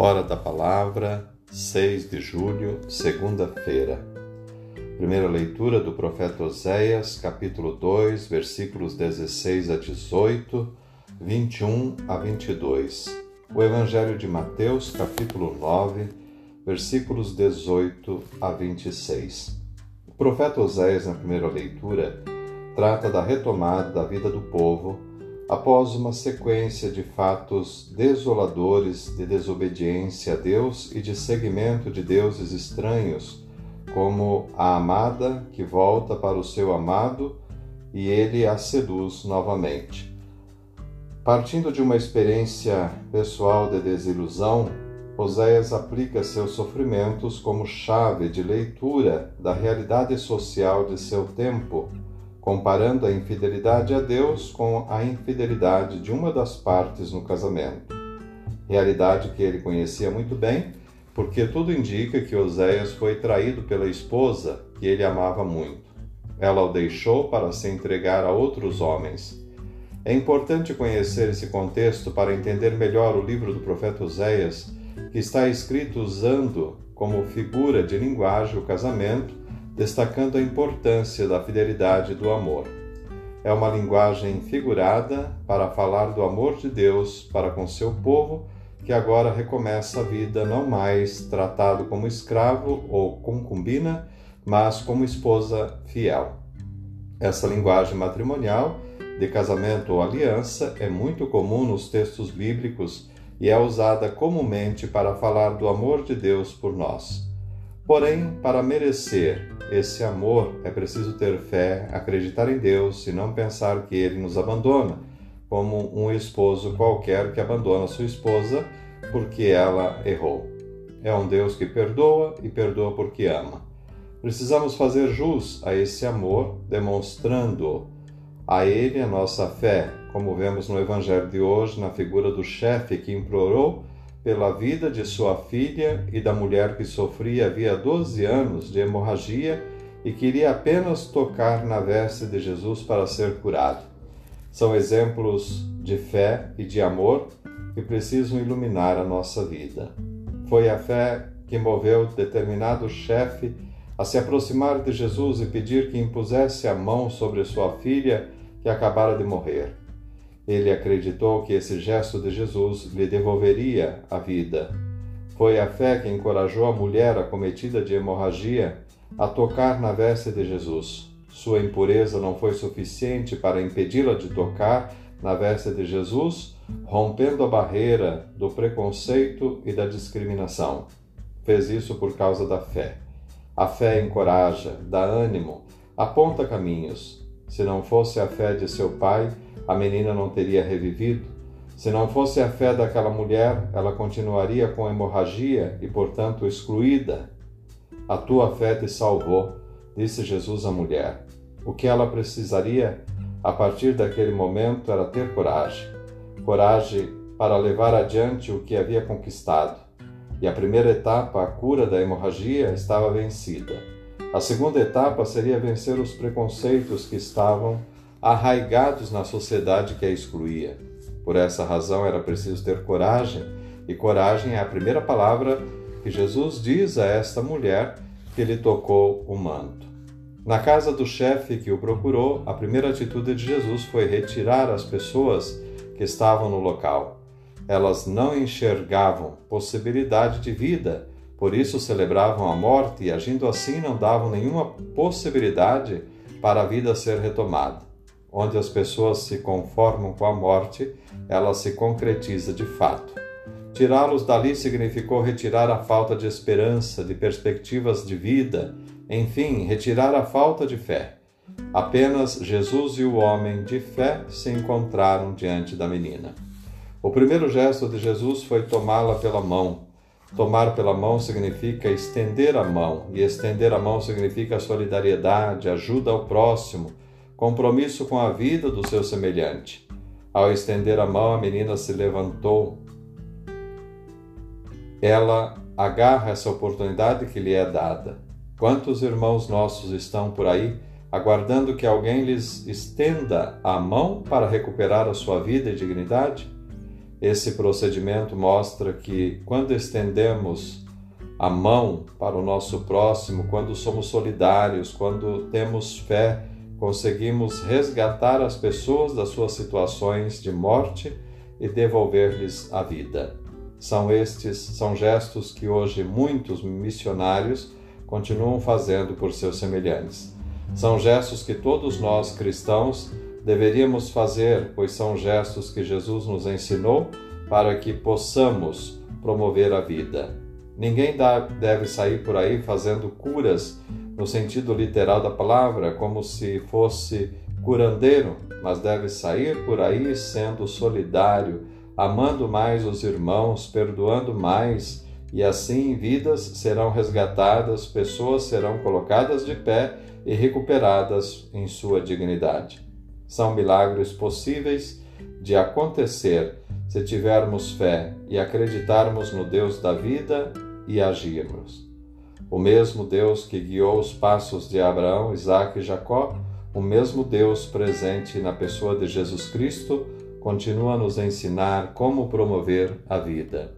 Hora da Palavra, 6 de julho, segunda-feira. Primeira leitura do profeta Oséias, capítulo 2, versículos 16 a 18, 21 a 22. O Evangelho de Mateus, capítulo 9, versículos 18 a 26. O profeta Oséias, na primeira leitura, trata da retomada da vida do povo após uma sequência de fatos desoladores de desobediência a Deus e de seguimento de deuses estranhos, como a amada que volta para o seu amado e ele a seduz novamente. Partindo de uma experiência pessoal de desilusão, Oséias aplica seus sofrimentos como chave de leitura da realidade social de seu tempo comparando a infidelidade a Deus com a infidelidade de uma das partes no casamento. Realidade que ele conhecia muito bem, porque tudo indica que Oséias foi traído pela esposa que ele amava muito. Ela o deixou para se entregar a outros homens. É importante conhecer esse contexto para entender melhor o livro do profeta Oséias, que está escrito usando como figura de linguagem o casamento destacando a importância da fidelidade do amor. É uma linguagem figurada para falar do amor de Deus para com seu povo, que agora recomeça a vida não mais tratado como escravo ou concubina, mas como esposa fiel. Essa linguagem matrimonial, de casamento ou aliança, é muito comum nos textos bíblicos e é usada comumente para falar do amor de Deus por nós. Porém, para merecer esse amor é preciso ter fé, acreditar em Deus e não pensar que ele nos abandona, como um esposo qualquer que abandona sua esposa porque ela errou. É um Deus que perdoa e perdoa porque ama. Precisamos fazer jus a esse amor, demonstrando a ele a nossa fé, como vemos no Evangelho de hoje, na figura do chefe que implorou pela vida de sua filha e da mulher que sofria havia 12 anos de hemorragia e queria apenas tocar na veste de Jesus para ser curado. São exemplos de fé e de amor que precisam iluminar a nossa vida. Foi a fé que moveu determinado chefe a se aproximar de Jesus e pedir que impusesse a mão sobre sua filha que acabara de morrer. Ele acreditou que esse gesto de Jesus lhe devolveria a vida. Foi a fé que encorajou a mulher acometida de hemorragia a tocar na veste de Jesus. Sua impureza não foi suficiente para impedi-la de tocar na veste de Jesus, rompendo a barreira do preconceito e da discriminação. Fez isso por causa da fé. A fé encoraja, dá ânimo, aponta caminhos. Se não fosse a fé de seu pai, a menina não teria revivido. Se não fosse a fé daquela mulher, ela continuaria com hemorragia e, portanto, excluída. A tua fé te salvou, disse Jesus à mulher. O que ela precisaria a partir daquele momento era ter coragem coragem para levar adiante o que havia conquistado. E a primeira etapa, a cura da hemorragia, estava vencida. A segunda etapa seria vencer os preconceitos que estavam arraigados na sociedade que a excluía. Por essa razão era preciso ter coragem, e coragem é a primeira palavra que Jesus diz a esta mulher que lhe tocou o manto. Na casa do chefe que o procurou, a primeira atitude de Jesus foi retirar as pessoas que estavam no local. Elas não enxergavam possibilidade de vida, por isso celebravam a morte e, agindo assim, não davam nenhuma possibilidade para a vida ser retomada onde as pessoas se conformam com a morte, ela se concretiza de fato. Tirá-los dali significou retirar a falta de esperança, de perspectivas de vida, enfim, retirar a falta de fé. Apenas Jesus e o homem de fé se encontraram diante da menina. O primeiro gesto de Jesus foi tomá-la pela mão. Tomar pela mão significa estender a mão, e estender a mão significa solidariedade, ajuda ao próximo, compromisso com a vida do seu semelhante. Ao estender a mão, a menina se levantou. Ela agarra essa oportunidade que lhe é dada. Quantos irmãos nossos estão por aí aguardando que alguém lhes estenda a mão para recuperar a sua vida e dignidade? Esse procedimento mostra que quando estendemos a mão para o nosso próximo, quando somos solidários, quando temos fé, conseguimos resgatar as pessoas das suas situações de morte e devolver-lhes a vida. São estes, são gestos que hoje muitos missionários continuam fazendo por seus semelhantes. São gestos que todos nós cristãos deveríamos fazer, pois são gestos que Jesus nos ensinou para que possamos promover a vida. Ninguém deve sair por aí fazendo curas no sentido literal da palavra, como se fosse curandeiro, mas deve sair por aí sendo solidário, amando mais os irmãos, perdoando mais, e assim vidas serão resgatadas, pessoas serão colocadas de pé e recuperadas em sua dignidade. São milagres possíveis de acontecer se tivermos fé e acreditarmos no Deus da vida e agirmos. O mesmo Deus que guiou os passos de Abraão, Isaac e Jacó, o mesmo Deus presente na pessoa de Jesus Cristo, continua a nos ensinar como promover a vida.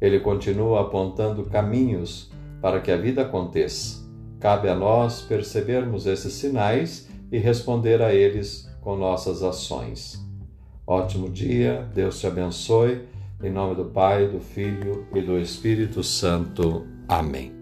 Ele continua apontando caminhos para que a vida aconteça. Cabe a nós percebermos esses sinais e responder a eles com nossas ações. Ótimo dia, Deus te abençoe. Em nome do Pai, do Filho e do Espírito Santo. Amém.